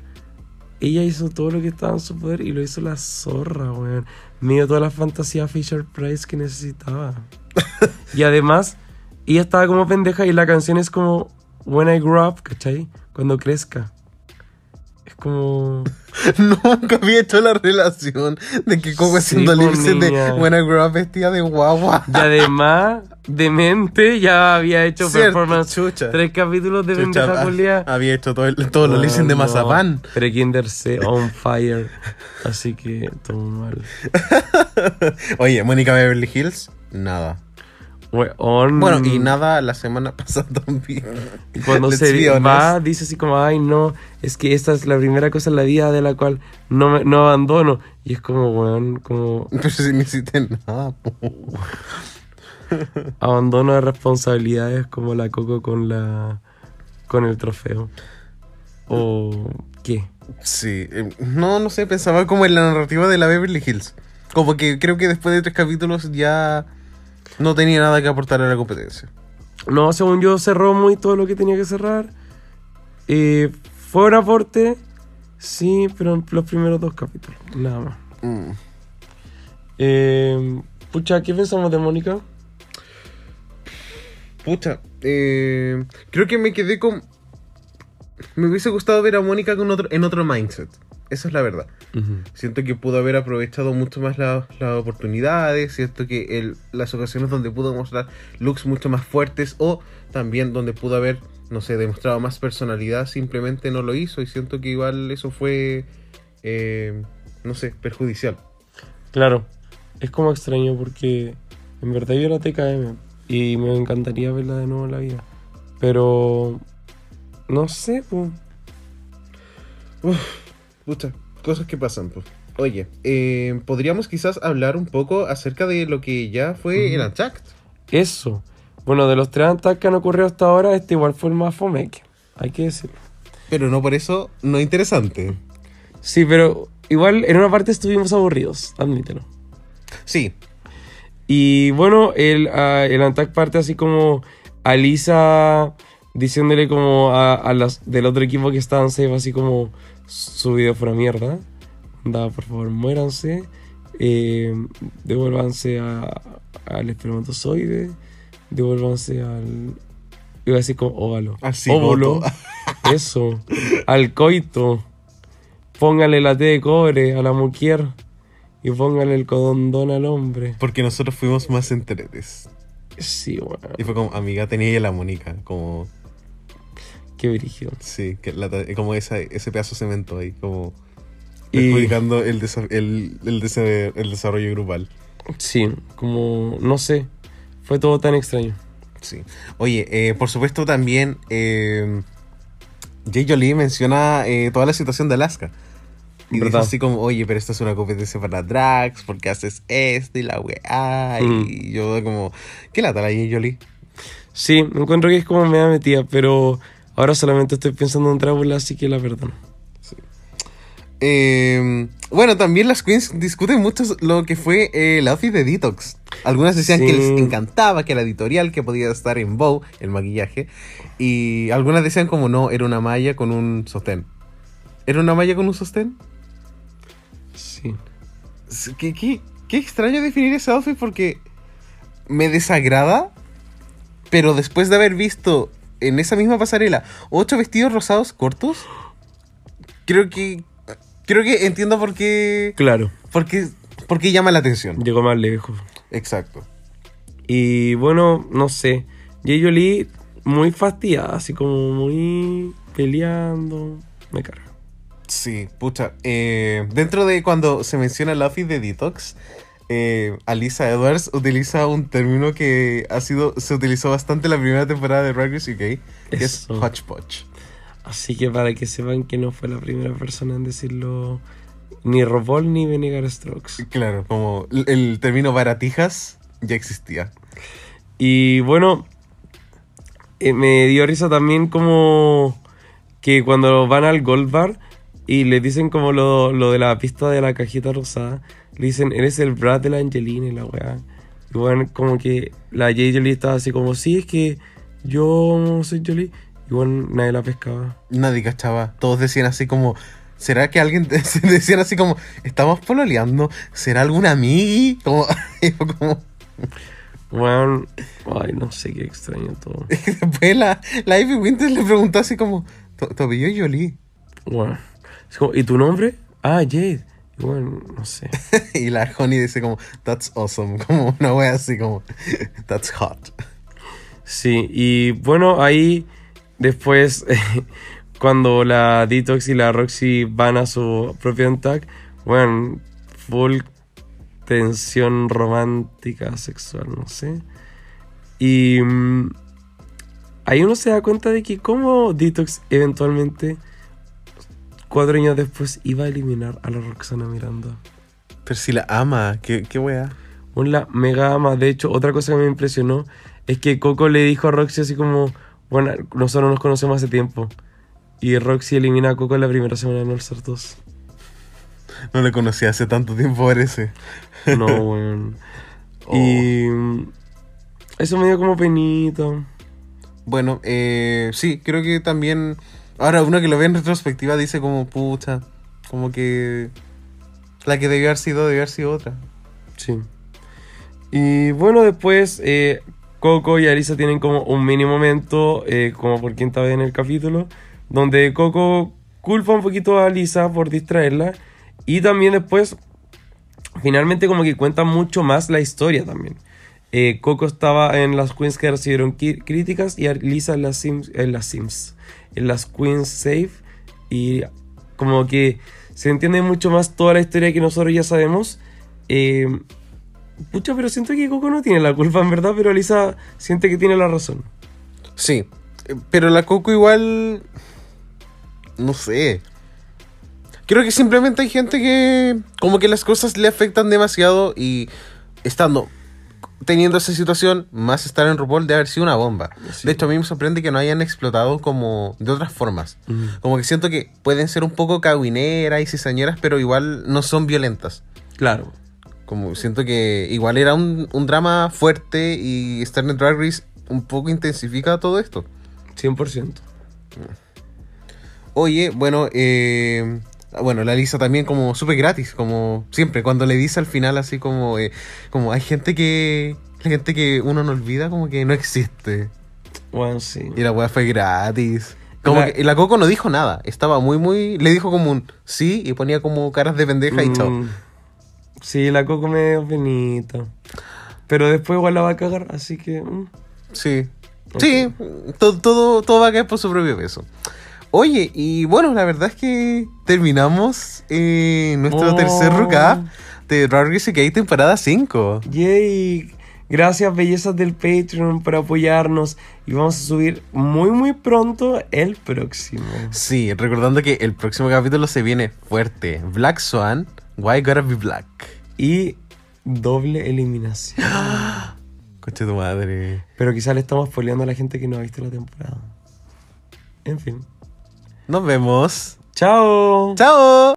S1: ella hizo todo lo que estaba en su poder y lo hizo la zorra, weón. Me dio toda la fantasía Fisher Price que necesitaba. y además, ella estaba como pendeja y la canción es como When I Grow Up, ¿cachai? Cuando crezca. Es como...
S2: Nunca había hecho la relación de que Coco
S1: Sí,
S2: haciendo lip sync de. When I Grow Up vestida de guagua.
S1: Y además, demente, ya había hecho
S2: Cierto,
S1: performance.
S2: chucha.
S1: Tres capítulos de
S2: Chucha,
S1: pendeja
S2: ah, había hecho todo el- todos los lip sync de Mazapán.
S1: Pero Kinder C on fire. Así que todo mal.
S2: Oye, Mónica Beverly Hills, nada.
S1: Weón.
S2: Bueno, y nada la semana pasada también.
S1: Cuando
S2: Let's
S1: se va, dice así como, ay, no, es que esta es la primera cosa en la vida de la cual no, me, no abandono. Y es como, weón, como
S2: Pero si no hiciste nada. po.
S1: abandono de responsabilidades como la Coco con la con el trofeo. ¿O qué?
S2: Sí, eh, no, no sé, pensaba como en la narrativa de la Beverly Hills. Como que creo que después de tres capítulos ya no tenía nada que aportar a la competencia.
S1: No, según yo cerró muy todo lo que tenía que cerrar. Eh, fue un aporte, sí, pero en los primeros dos capítulos, nada más.
S2: Mm.
S1: Eh, pucha, ¿qué pensamos de Mónica?
S2: Pucha, eh, creo que me quedé con... Me hubiese gustado ver a Mónica con otro, en otro mindset. Esa es la verdad. Siento que pudo haber aprovechado mucho más la- las oportunidades, siento que el- las ocasiones donde pudo mostrar looks mucho más fuertes o también donde pudo haber, no sé, demostrado más personalidad, simplemente no lo hizo y siento que igual eso fue, eh, no sé, perjudicial.
S1: Claro, es como extraño porque en verdad yo era TKM y me encantaría verla de nuevo en la vida. Pero no sé, pues.
S2: Pucha, cosas que pasan, pues. Oye, eh, podríamos quizás hablar un poco acerca de lo que ya fue el. Unchacked.
S1: Eso. Bueno, de los tres ataques que han ocurrido hasta ahora, este igual fue el más fomeque. Hay que decirlo.
S2: Pero no por eso no interesante.
S1: Sí, pero igual en una parte estuvimos aburridos, admítelo.
S2: Sí,
S1: Y bueno, el, ah, el Antac parte así como a Lisa diciéndole como a, a las del otro equipo que estaban safe, así como su video fue una mierda. Anda, por favor, muéranse. eh, devuélvanse a- al espermatozoide. Devuélvanse al. Iba a decir como óvalo.
S2: Al cigoto.
S1: Óvulo. Eso. Al coito. Póngale la T de cobre a la mujer. Y póngale el condón al hombre.
S2: porque nosotros fuimos más enteretes.
S1: Sí, bueno.
S2: Y fue como, amiga, tenía ella la Mónica, como,
S1: Qué brígido.
S2: sí, que la- como esa, ese pedazo de cemento ahí, como
S1: Y-
S2: perjudicando el, desa- el, el, desa- el desarrollo grupal.
S1: Sí, como. No sé. Fue todo tan extraño.
S2: Sí. Oye, eh, por supuesto también eh, Jay Jolie menciona eh, toda la situación de Alaska. Y dice así como, oye, pero esta es una competencia para drags, porque haces esto y la weá.
S1: Mm.
S2: Y yo como, ¿qué lata la Jay Jolie?
S1: Sí, me encuentro que es como media metida, pero ahora solamente estoy pensando en Drácula, así que la perdono.
S2: Eh, bueno, también las queens discuten mucho lo que fue eh, el outfit de Detox. Algunas decían que les encantaba, que era editorial, que podía estar en bow, el maquillaje. Y algunas decían como no, era una malla con un sostén. ¿Era una malla con un sostén?
S1: Sí.
S2: Qué, qué- qué extraño definir ese outfit porque me desagrada, pero después de haber visto en esa misma pasarela ocho vestidos rosados cortos, creo que creo que entiendo por qué
S1: Claro,
S2: por qué, por qué llama la atención.
S1: llegó más lejos.
S2: Exacto.
S1: Y bueno, no sé. Jay Jolie muy fastidiada, así como muy peleando. Me carga.
S2: Sí, pucha. eh, dentro de cuando se menciona outfit de Detox, eh, Alisa Edwards utiliza un término que ha sido se utilizó bastante en la primera temporada de Drag Race UK, que es hodgepodge.
S1: Así que para que sepan que no fue la primera persona en decirlo ni RuPaul ni Vinegar Strokes.
S2: Claro, como el, término baratijas ya existía.
S1: Y bueno, eh, me dio risa también como que cuando van al Gold Bar y le dicen como lo, lo de la pista de la cajita rosada, le dicen, eres el Brad de la Angelina y la weá. Y bueno, como que la J. Jolie estaba así como, sí, es que yo soy Jolie. Y bueno, nadie la pescaba.
S2: Nadie cachaba. Todos decían así como. ¿Será que alguien decían así como estamos pololeando? ¿Será algún amigui? Como, y como
S1: Bueno, ay, no sé qué extraño todo.
S2: después la, la Ivy Winters le preguntó así como "¿Tu- tu apellido es Jolie?
S1: Bueno, es como, ¿y tu nombre? Ah, Jade. Bueno, no sé.
S2: y la Honey dice como that's awesome, como una wea así como that's hot.
S1: Sí, y bueno, ahí después, cuando la Detox y la Roxy van a su propio tag, bueno, full tensión romántica, sexual, no sé. Y mm, ahí uno se da cuenta de que como Detox eventualmente, cuatro años después, iba a eliminar a la Roxana Miranda.
S2: Pero si la ama, qué, qué wea.
S1: Un la mega ama. De hecho, otra cosa que me impresionó es que Coco le dijo a Roxy así como, bueno, nosotros nos conocemos hace tiempo. Y Roxy elimina a Coco en la primera semana de All Star 2.
S2: No le conocí hace tanto tiempo, parece.
S1: No, weón. Y mm, eso me dio como penita.
S2: Bueno, eh, sí, creo que también. Ahora uno que lo ve en retrospectiva dice como pucha, como que la que debió haber sido, debió haber sido otra.
S1: Sí. Y bueno, después eh, Coco y Arisa tienen como un mini momento, eh, como por quinta vez en el capítulo, donde Coco culpa un poquito a Alisa por distraerla Y también después, finalmente como que cuenta mucho más la historia también. Eh, Coco estaba en las Queens que recibieron críticas y Lisa en las Sims, en las Sims, en las Queens Safe y como que se entiende mucho más toda la historia que nosotros ya sabemos. Eh, pucha, pero siento que Coco no tiene la culpa en verdad, pero Lisa siente que tiene la razón.
S2: Sí, pero la Coco igual... No sé. Creo que simplemente hay gente que como que las cosas le afectan demasiado y estando teniendo esa situación, más estar en RuPaul de haber sido una bomba.
S1: Sí.
S2: De hecho, a mí me sorprende que no hayan explotado como de otras formas. Como que siento que pueden ser un poco caguineras y cizañeras, pero igual no son violentas.
S1: Claro.
S2: Como siento que igual era un, un drama fuerte y estar en Drag Race un poco intensifica todo esto.
S1: 100%.
S2: Oye, bueno, eh, bueno, la Lisa también como súper gratis, como siempre, cuando le dice al final así como, eh, como hay gente que, la gente que uno no olvida como que no existe.
S1: Bueno, sí.
S2: Y la weá fue gratis. Como
S1: La-
S2: que la Coco no dijo nada, estaba muy, muy, le dijo como un sí y ponía como caras de pendeja y chao.
S1: Mm, Sí, la Coco me dio penita. Pero después igual la va a cagar, así que... mm.
S2: Sí. Sí, todo, todo, todo va a caer por su propio peso. Oye, y bueno, la verdad es que terminamos eh, nuestro
S1: Oh.
S2: tercer recap de Drag Race UK temporada 5.
S1: Yay. Gracias, bellezas del Patreon, por apoyarnos. Y vamos a subir muy, muy pronto el próximo.
S2: Sí, recordando que el próximo capítulo se viene fuerte. Black Swan, Why Gotta Be Black.
S1: Y doble eliminación.
S2: Coche tu madre.
S1: Pero quizás le estamos spoileando a la gente que no ha visto la temporada. En fin.
S2: Nos vemos.
S1: ¡Chao!
S2: ¡Chao!